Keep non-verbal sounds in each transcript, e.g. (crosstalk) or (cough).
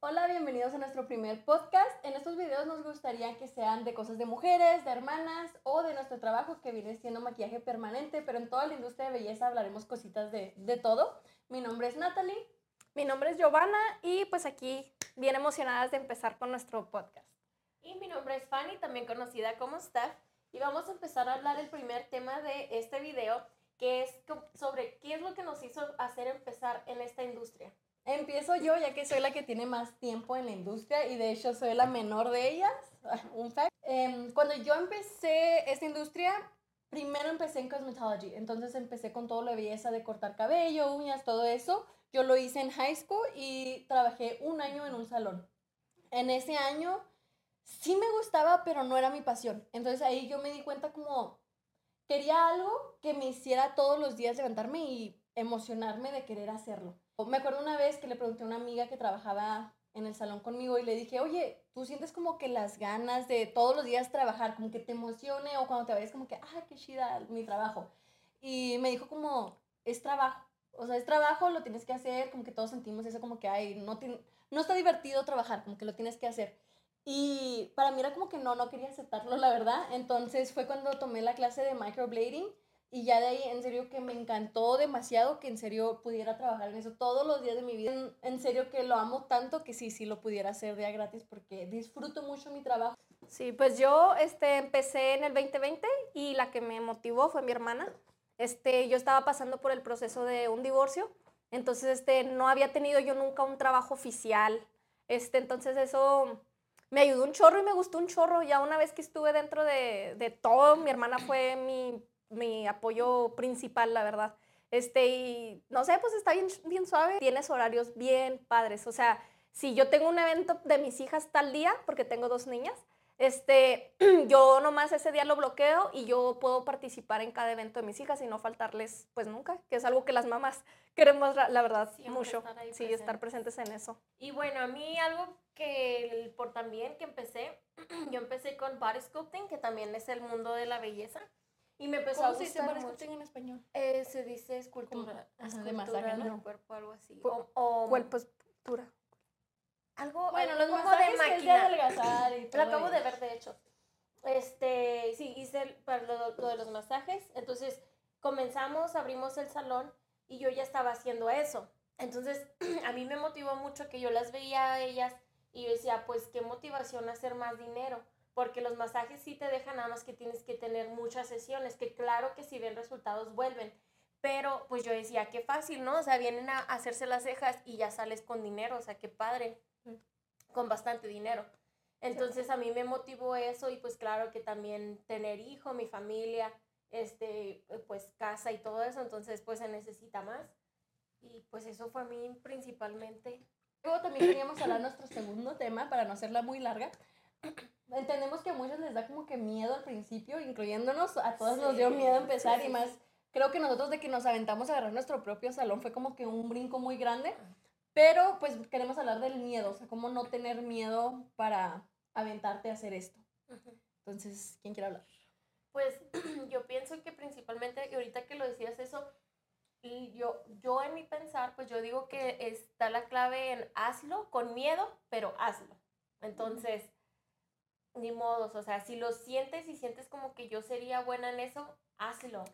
Hola, bienvenidos a nuestro primer podcast. En estos videos nos gustaría que sean de cosas de mujeres, de hermanas o de nuestro trabajo que viene siendo maquillaje permanente, pero en toda la industria de belleza hablaremos cositas de, de todo. Mi nombre es Natalie. Mi nombre es Giovanna y pues aquí bien emocionadas de empezar con nuestro podcast. Y mi nombre es Fanny, también conocida como Steph, y vamos a empezar a hablar el primer tema de este video, que es sobre qué es lo que nos hizo hacer empezar en esta industria. Empiezo yo ya que soy la que tiene más tiempo en la industria y de hecho soy la menor de ellas. Un fact. Em, cuando yo empecé esta industria, primero empecé en cosmetology. Entonces empecé con todo de belleza de cortar cabello, uñas, todo eso. Yo lo hice en high school y trabajé un año en un salón. En ese año sí me gustaba, pero no era mi pasión. Entonces ahí yo me di cuenta como quería algo que me hiciera todos los días levantarme y emocionarme de querer hacerlo. Me acuerdo una vez que le pregunté a una amiga que trabajaba en el salón conmigo y le dije, oye, ¿tú sientes como que las ganas de todos los días trabajar, como que te emocione o cuando te vayas como que, ah, qué chida mi trabajo? Y me dijo como, es trabajo, o sea, es trabajo, lo tienes que hacer, como que todos sentimos eso como que, ay, no, ti- no está divertido trabajar, como que lo tienes que hacer. Y para mí era como que no, no quería aceptarlo, la verdad. Entonces fue cuando tomé la clase de microblading y ya de ahí en serio que me encantó demasiado que en serio pudiera trabajar en eso todos los días de mi vida. En, en serio que lo amo tanto que sí, sí lo pudiera hacer día gratis porque disfruto mucho mi trabajo. Sí, pues yo este, empecé en el 2020 y la que me motivó fue mi hermana. Este, yo estaba pasando por el proceso de un divorcio, entonces este, no había tenido yo nunca un trabajo oficial. Este, entonces eso me ayudó un chorro y me gustó un chorro. Ya una vez que estuve dentro de, de todo, mi hermana fue mi, mi apoyo principal, la verdad. Este, y no sé, pues está bien, bien suave. Tienes horarios bien padres. O sea, si yo tengo un evento de mis hijas tal día, porque tengo dos niñas, este, (clears throat) yo nomás ese día lo bloqueo y yo puedo participar en cada evento de mis hijas y no faltarles pues nunca, que es algo que las mamás (laughs) queremos, la verdad, Siempre mucho. estar Sí, estar presentes en eso. Y bueno, a mí algo que por también que empecé, (clears throat) yo empecé con body sculpting, que también es el mundo de la belleza, y me empezó a ¿Cómo se dice gustar body mucho. sculpting en español? Eh, se dice escultura, Ajá, de escultura masaje, ¿no? del cuerpo, algo así. O, o Cuerpo escultura. algo, Bueno, algo los como de de máquina. adelgazar y (laughs) Lo todo acabo de ver, de hecho. Este, sí, hice el- para lo, lo de los masajes. Entonces, comenzamos, abrimos el salón y yo ya estaba haciendo eso. Entonces, (clears throat) a mí me motivó mucho que yo las veía a ellas y yo decía, pues, qué motivación hacer más dinero. Porque los masajes sí te dejan nada más que tienes que tener muchas sesiones, que claro que si ven resultados vuelven. Pero pues yo decía, qué fácil, ¿no? O sea, vienen a hacerse las cejas y ya sales con dinero, o sea, qué padre, con bastante dinero. Entonces a mí me motivó eso y pues claro que también tener hijo, mi familia, este, pues casa y todo eso, entonces pues se necesita más. Y pues eso fue a mí principalmente. Luego también queríamos hablar nuestro segundo tema para no hacerla muy larga. Entendemos que a muchos les da como que miedo al principio, incluyéndonos, a todos nos dio Sí, miedo empezar sí, y sí, más, sí. creo que nosotros de que nos aventamos a agarrar nuestro propio salón fue como que un brinco muy grande, pero pues queremos hablar del miedo, o sea, cómo no tener miedo para aventarte a hacer esto. Entonces, ¿quién quiere hablar? Pues (clears throat) yo pienso que principalmente, y ahorita que lo decías eso, y yo, yo en mi pensar, pues yo digo que está la clave en hazlo con miedo, pero hazlo. Entonces, ni modos, o sea, si lo sientes y sientes como que yo sería buena en eso, hazlo.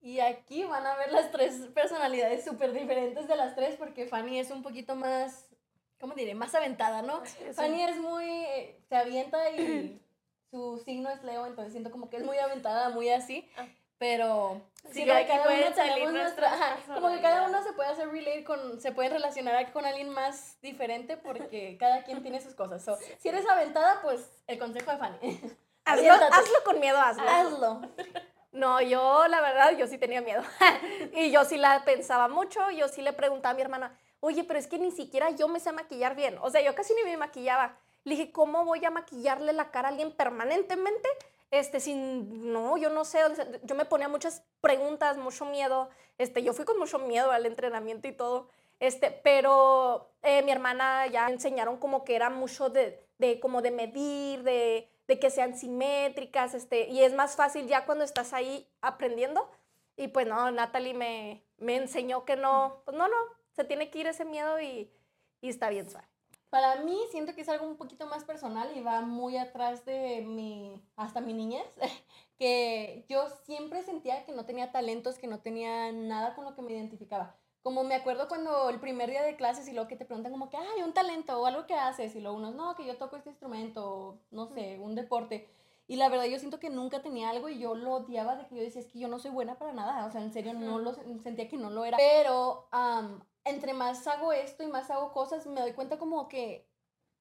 Y aquí van a ver las tres personalidades súper diferentes de las tres, porque Fanny es un poquito más, ¿cómo diré? Más aventada, ¿no? (laughs) Fanny es muy, eh, se avienta y (clears throat) su signo es Leo, entonces siento como que es muy aventada, muy así, Ah. Pero Sí, siento que cada uno tenemos nuestra, ajá, como que cada uno se puede hacer relate con, se puede relacionar con alguien más diferente porque (laughs) cada quien tiene sus cosas. So, si eres aventada, pues el consejo de Fanny. (laughs) Hazlo, hazlo con miedo, hazlo. Hazlo. No, yo la verdad, yo sí tenía miedo. (laughs) y yo sí la pensaba mucho, yo sí le preguntaba a mi hermana, oye, pero es que ni siquiera yo me sé maquillar bien. O sea, yo casi ni me maquillaba. Le dije, ¿cómo voy a maquillarle la cara a alguien permanentemente? Este, sin, no, yo no sé, yo me ponía muchas preguntas, mucho miedo. Este, yo fui con mucho miedo al entrenamiento y todo. Este, pero eh, mi hermana ya enseñaron como que era mucho de, de como de medir, de, de que sean simétricas, este, y es más fácil ya cuando estás ahí aprendiendo. Y pues no, Natalie me, me enseñó que no, pues no, no, se tiene que ir ese miedo y, y está bien suave. Para mí siento que es algo un poquito más personal y va muy atrás de mi, hasta mi niñez, (laughs) que yo siempre sentía que no tenía talentos, que no tenía nada con lo que me identificaba. Como me acuerdo cuando el primer día de clases y luego que te preguntan como que, hay un talento o algo que haces y luego unos, no, que yo toco este instrumento, o, no sé, un deporte. Y la verdad yo siento que nunca tenía algo y yo lo odiaba de que yo decía, es que yo no soy buena para nada, o sea, en serio no lo sentía que no lo era. Pero entre más hago esto y más hago cosas, me doy cuenta como que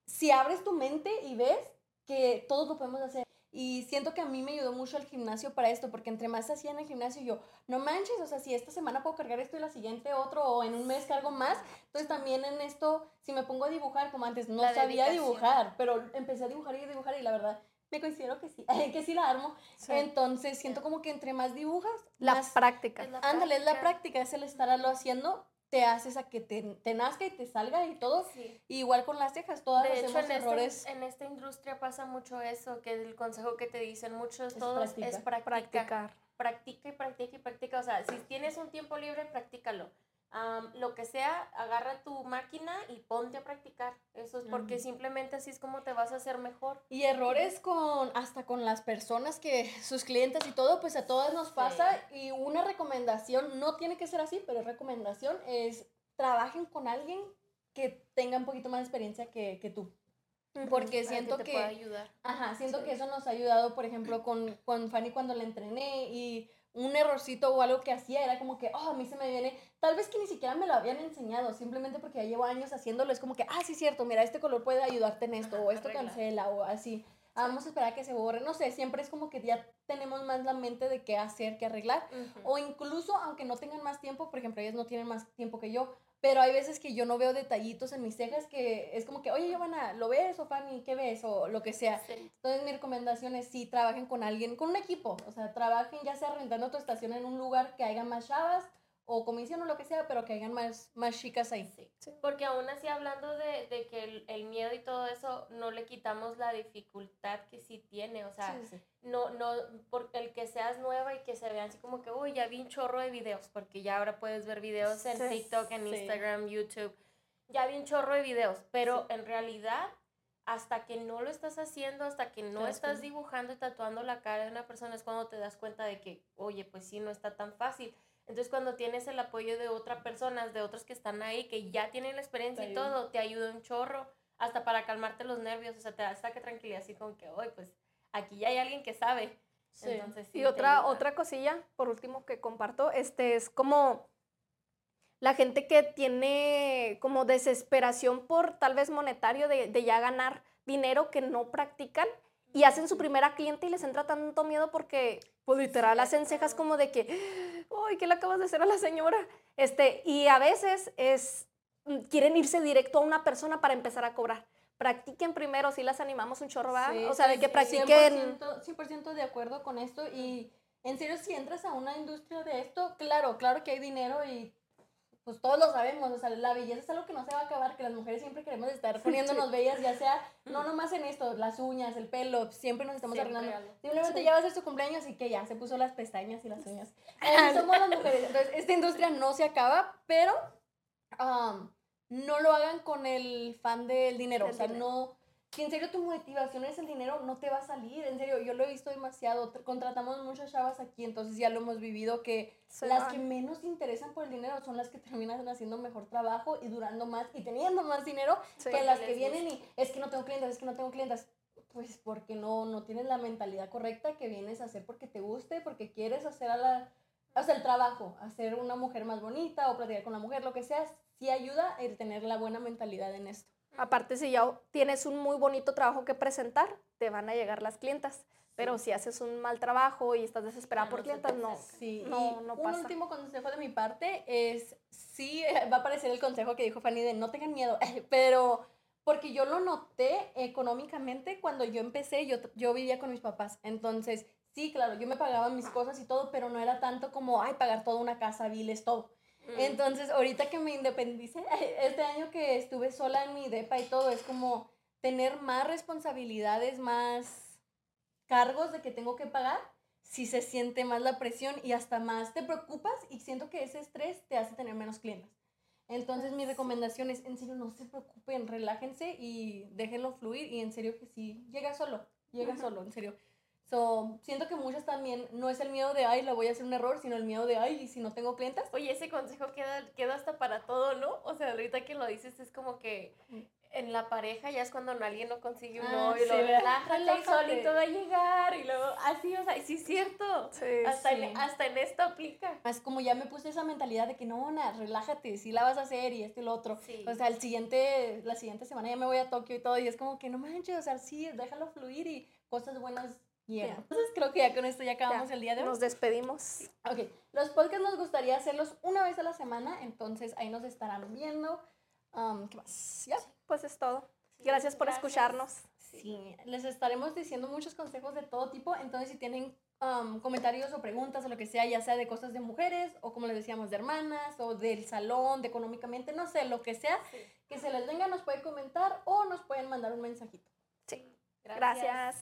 si abres tu mente y ves que todos lo podemos hacer. Y siento que a mí me ayudó mucho el gimnasio para esto, porque entre más hacía en el gimnasio, yo, no manches, o sea, si esta semana puedo cargar esto y la siguiente otro, o en un mes cargo más, entonces también en esto, si me pongo a dibujar, como antes, no sabía dibujar, pero empecé a dibujar y a dibujar y la verdad, me considero que sí, (laughs) que sí la armo. Entonces siento como que entre más dibujas, la práctica. Ándale, es la práctica, es el estarlo haciendo te haces a que te, te, nazca y te salga y todo. igual con las cejas, todas de hecho, en errores. en esta industria pasa mucho eso, que el consejo que te dicen muchos todos es practicar. Practica y practica y practica. O sea, si tienes un tiempo libre, practícalo lo que sea, agarra tu máquina y ponte a practicar. Eso es porque simplemente así es como te vas a hacer mejor. Y errores con hasta con las personas que sus clientes y todo, pues a todas nos pasa. Y una recomendación, no tiene que ser así, pero recomendación es trabajen con alguien que tenga un poquito más experiencia que, que tú. Porque siento que, ayudar. Ajá, siento que eso nos ha ayudado, por ejemplo, con, con Fanny cuando la entrené y un errorcito o algo que hacía era como que, oh, a mí se me viene, tal vez que ni siquiera me lo habían enseñado, simplemente porque ya llevo años haciéndolo, es como que, ah, sí, cierto, mira, este color puede ayudarte en esto, o esto cancela, o así. Vamos a esperar a que se borre, no sé, siempre es como que ya tenemos más la mente de qué hacer, qué arreglar, o incluso aunque no tengan más tiempo, por ejemplo, ellas no tienen más tiempo que yo, pero hay veces que yo no veo detallitos en mis cejas que es como que, oye, Giovanna, ¿lo ves? O Fanny, ¿qué ves? O lo que sea. Entonces, mi recomendación es sí, trabajen con alguien, con un equipo. O sea, trabajen ya sea rentando tu estación en un lugar que haya más chavas o comisión o lo que sea, pero que hayan más, más chicas ahí. Sí. Porque aún así, hablando de, de que el, el, miedo y todo eso, no le quitamos la dificultad que sí tiene. O sea, no, no, por el que seas nueva y que se vean así como que, uy, ya vi un chorro de videos, porque ya ahora puedes ver videos en TikTok, en Instagram, YouTube. Ya vi un chorro de videos, pero en realidad hasta que no lo estás haciendo, hasta que no estás dibujando y tatuando la cara de una persona, es cuando te das cuenta de que, oye, pues sí, no está tan fácil. Entonces, cuando tienes el apoyo de otras personas, de otros que están ahí, que ya tienen la experiencia y todo, te ayuda un chorro, hasta para calmarte los nervios, o sea, te da hasta que tranquilidad, así como que, hoy pues aquí ya hay alguien que sabe. Sí. y otra, otra cosilla, por último, que comparto, este es como la gente que tiene como desesperación por tal vez monetario de, de ya ganar dinero que no practican y hacen su primera cliente y les entra tanto miedo porque, pues literal, hacen cejas como de que, ¡ay, qué le acabas de hacer a la señora! Este, y a veces es, mm, quieren irse directo a una persona para empezar a cobrar. Practiquen primero, si las animamos un chorro, o sea, de que practiquen. 100%, 100 de acuerdo con esto y en serio, si entras a una industria de esto, claro, claro que hay dinero y pues todos lo sabemos, o sea, la belleza es algo que no se va a acabar, que las mujeres siempre queremos estar (laughs) poniéndonos bellas, ya sea, no nomás en esto, las uñas, el pelo, siempre nos estamos arreglando. Simplemente ya va a ser su cumpleaños y que ya se puso las pestañas y las uñas. (laughs) somos las mujeres. Entonces, esta industria no se acaba, pero um, no lo hagan con el fan del dinero, o sea, no si en serio tu motivación es el dinero, no te va a salir. En serio, yo lo he visto demasiado. Contratamos muchas chavas aquí, entonces ya lo hemos vivido que las que menos interesan por el dinero son las que terminan haciendo mejor trabajo y durando más y teniendo más dinero que las que vienen y es que no tengo clientes, es que no tengo clientes. Pues porque no, no tienes la mentalidad correcta que vienes a hacer porque te guste, porque quieres hacer a la, o sea, el trabajo, hacer una mujer más bonita o platicar con la mujer, lo que sea, sí ayuda el tener la buena mentalidad en esto. Aparte, si ya tienes un muy bonito trabajo que presentar, te van a llegar las clientas. Pero si haces un mal trabajo y estás desesperada por clientas, no, sí. no, no pasa. Un último consejo de mi parte es, sí, va a aparecer el consejo que dijo Fanny de no tengan miedo, (laughs) pero porque yo lo noté económicamente cuando yo empecé, yo, yo vivía con mis papás. Entonces, sí, claro, yo me pagaba mis cosas y todo, pero no era tanto como, ay, pagar toda una casa, biles, todo. Mm. Entonces, ahorita que me independicé, (laughs) este año que estuve sola en mi depa y todo, es como tener más responsabilidades, más cargos de que tengo que pagar, si se siente más la presión y hasta más te preocupas y siento que ese estrés te hace tener menos clientes. Entonces mi recomendación es, en serio, no se preocupen, relájense y déjenlo fluir y en serio que sí, llega solo, llega solo, en serio. So, siento que muchas también no es el miedo de, ay, la voy a hacer un error, sino el miedo de, ay, ¿y si no tengo clientes? Oye, ese consejo queda, queda hasta para todo, ¿no? O sea, ahorita que lo dices es como que en la pareja ya es cuando alguien no consigue un Ah, novio, y sí, ¿verdad? relájate y solito va a llegar y luego así, o sea, sí es cierto. Sí, hasta, sí. En, hasta en esto aplica. Es como ya me puse esa mentalidad de que no, na, relájate, sí la vas a hacer y esto y lo otro. O sea, el siguiente, la siguiente semana ya me voy a Tokio y todo y es como que no manches, o sea, sí, déjalo fluir y cosas buenas llegan. Entonces creo que ya con esto ya acabamos Ya, el día de hoy. Nos despedimos. Ok, los podcasts nos gustaría hacerlos una vez a la semana, entonces ahí nos estarán viendo. Um, ¿Qué más? ¿Ya? Pues es todo. Gracias por gracias. escucharnos. Sí, les estaremos diciendo muchos consejos de todo tipo, entonces si tienen um, comentarios o preguntas o lo que sea, ya sea de cosas de mujeres o como les decíamos de hermanas o del salón, de económicamente, no sé, lo que sea, Sí. que se les venga, nos pueden comentar o nos pueden mandar un mensajito. Sí. Gracias.